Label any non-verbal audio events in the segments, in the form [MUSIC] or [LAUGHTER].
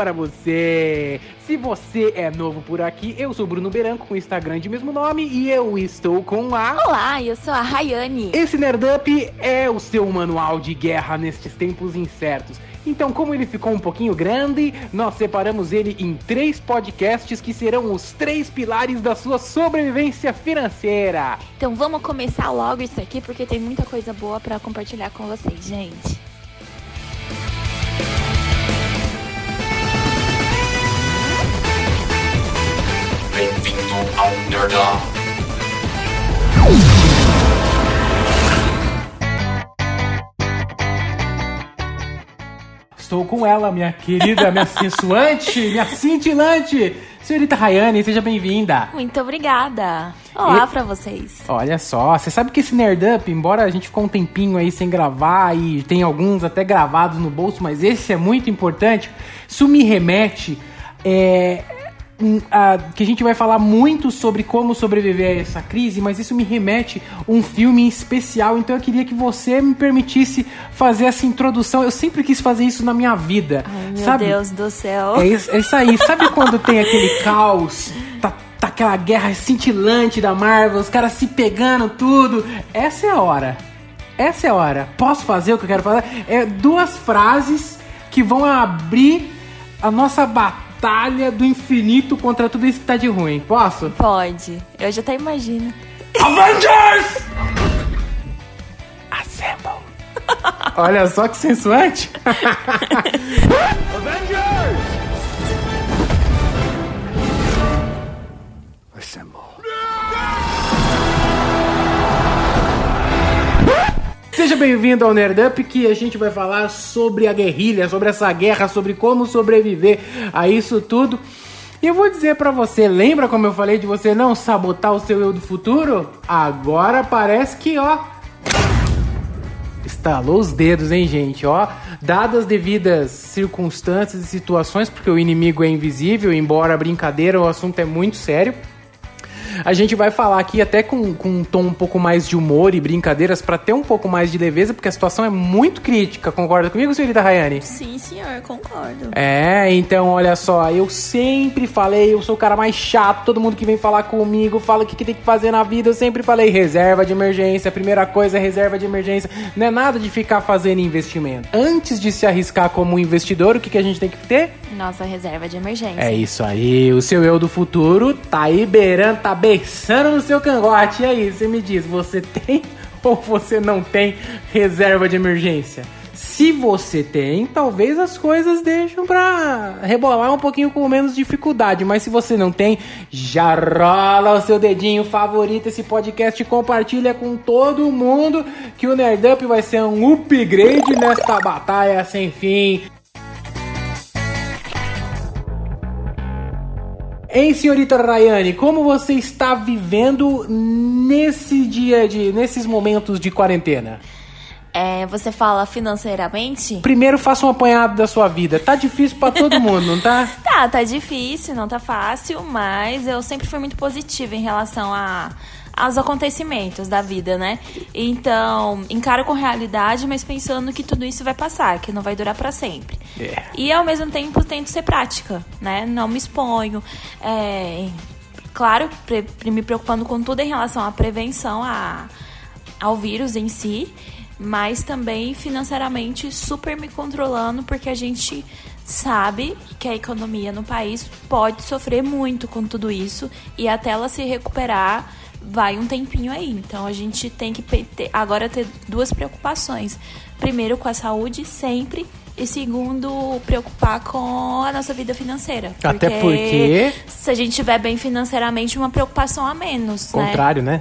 para você. Se você é novo por aqui, eu sou Bruno Beranco com o Instagram de mesmo nome e eu estou com a. Olá, eu sou a Rayane. Esse Nerdup é o seu manual de guerra nestes tempos incertos. Então, como ele ficou um pouquinho grande, nós separamos ele em três podcasts que serão os três pilares da sua sobrevivência financeira. Então vamos começar logo isso aqui porque tem muita coisa boa para compartilhar com vocês, gente. Nerdão. Estou com ela, minha querida, minha [LAUGHS] sensuante, minha cintilante, senhorita Rayane, seja bem-vinda. Muito obrigada. Olá E- pra vocês. Olha só, você sabe que esse Nerdup, embora a gente ficou um tempinho aí sem gravar e tem alguns até gravados no bolso, mas esse é muito importante, isso me remete é, um, a- que a gente vai falar muito sobre como sobreviver a essa crise, mas isso me remete a um filme especial, então eu queria que você me permitisse fazer essa introdução. Eu sempre quis fazer isso na minha vida. Ai, meu sabe? Deus do céu. É isso, é isso aí. Sabe quando tem aquele caos? Tá, tá aquela guerra cintilante da Marvel, os caras se pegando tudo. Essa é a hora. Essa é a hora. Posso fazer o que eu quero fazer? É duas frases que vão abrir a nossa batalha do infinito contra tudo isso que tá de ruim. Posso? Pode. Eu já até imagino. Avengers! Assemble. [LAUGHS] Olha só que sensuante. [LAUGHS] Seja bem-vindo ao Nerdup, que a gente vai falar sobre a guerrilha, sobre essa guerra, sobre como sobreviver a isso tudo. E eu vou dizer pra você, lembra como eu falei de você não sabotar o seu eu do futuro? Agora parece que, ó, Estalou os dedos, hein, gente? Ó, dadas as devidas circunstâncias e situações, porque o inimigo é invisível, embora brincadeira, o assunto é muito sério. A gente vai falar aqui até com, com um tom um pouco mais de humor e brincadeiras para ter um pouco mais de leveza, porque a situação é muito crítica. Concorda comigo, senhorita Rayane? Sim, senhor, concordo. É, então olha só, eu sempre falei, eu sou o cara mais chato, todo mundo que vem falar comigo fala o que, que tem que fazer na vida, eu sempre falei reserva de emergência, a primeira coisa é reserva de emergência, não é nada de ficar fazendo investimento. Antes de se arriscar como investidor, o que, que a gente tem que ter? Nossa reserva de emergência. É isso aí, o seu eu do futuro tá aí beirando, tá beiçando no seu cangote. E aí, você me diz, você [LAUGHS] tem ou você não tem reserva de emergência? Se você tem, talvez as coisas deixam pra rebolar um pouquinho com menos dificuldade. Mas se você não tem, já rola o seu dedinho favorito esse podcast compartilha com todo mundo que o Nerdup vai ser um upgrade nesta batalha sem fim. Hein, senhorita Rayane, como você está vivendo nesse dia de, nesses momentos de quarentena? É, você fala financeiramente? Primeiro faça um apanhado da sua vida. Tá difícil pra todo mundo, não tá? [LAUGHS] Tá, tá difícil, não tá fácil, mas eu sempre fui muito positiva em relação a aos acontecimentos da vida, né? Então, encaro com realidade, mas pensando que tudo isso vai passar, que não vai durar pra sempre. É. E ao mesmo tempo tento ser prática, né? Não me exponho. É, claro, pre- me preocupando com tudo em relação à prevenção a, ao vírus em si, mas também financeiramente super me controlando, porque a gente sabe que a economia no país pode sofrer muito com tudo isso e até ela se recuperar vai um tempinho aí. Então a gente tem que ter- agora ter duas preocupações. Primeiro com a saúde sempre e segundo preocupar com a nossa vida financeira. Até porque- se a gente estiver bem financeiramente, uma preocupação a menos, né? Contrário, né?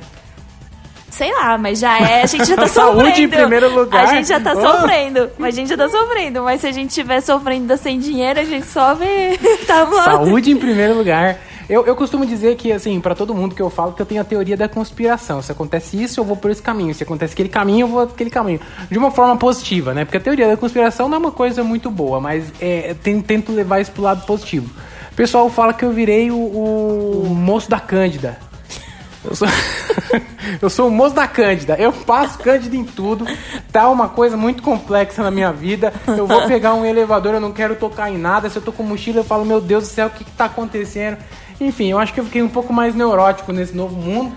Sei lá, mas já é, a gente já tá [LAUGHS] Saúde sofrendo. em primeiro lugar. A gente já tá Oh. sofrendo. Mas a gente já tá sofrendo. Mas se a gente estiver sofrendo sem dinheiro, a gente sofre. [LAUGHS] tá bom. Saúde em primeiro lugar. Eu, eu costumo dizer que, assim, pra todo mundo que eu falo, que eu tenho a teoria da conspiração. Se acontece isso, eu vou por esse caminho. Se acontece aquele caminho, eu vou por aquele caminho. De uma forma positiva, né? Porque a teoria da conspiração não é uma coisa muito boa, mas é, tento levar isso pro lado positivo. O pessoal fala que eu virei o, o moço da Cândida. Eu sou... [LAUGHS] eu sou o moço da Cândida. Eu passo Cândida em tudo. Tá uma coisa muito complexa na minha vida. Eu vou pegar um elevador, eu não quero tocar em nada. Se eu tô com mochila, eu falo, meu Deus do céu, o que, que tá acontecendo? Enfim, eu acho que eu fiquei um pouco mais neurótico nesse novo mundo.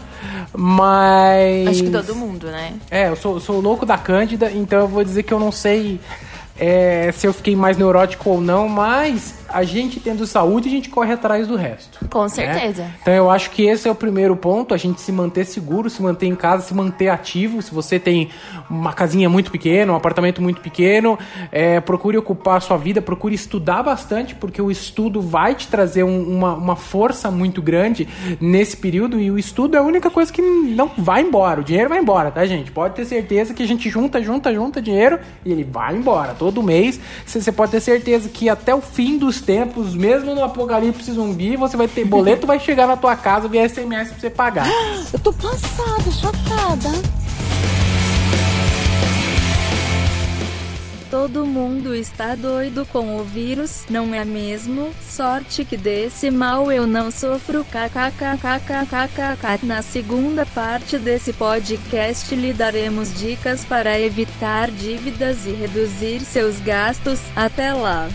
Mas. Acho que todo mundo, né? É, eu sou, sou louco da Cândida, então eu vou dizer que eu não sei é, se eu fiquei mais neurótico ou não, mas a gente tendo saúde, a gente corre atrás do resto. Com né? certeza. Então eu acho que esse é o primeiro ponto, a gente se manter seguro, se manter em casa, se manter ativo. Se você tem uma casinha muito pequena, um apartamento muito pequeno, é, procure ocupar a sua vida, procure estudar bastante, porque o estudo vai te trazer um- uma, uma força muito grande nesse período e o estudo é a única coisa que não vai embora. O dinheiro vai embora, tá, gente? Pode ter certeza que a gente junta, junta, junta dinheiro e ele vai embora todo mês. Você você pode ter certeza que até o fim dos tempos, mesmo no apocalipse zumbi, você vai ter boleto, vai chegar na tua casa via SMS pra você pagar. [GASPS] Eu tô passada, chocada. Todo mundo está doido com o vírus, não é mesmo? Sorte que desse mal eu não sofro kkkkkkk. Na segunda parte desse podcast lhe daremos dicas para evitar dívidas e reduzir seus gastos. Até lá!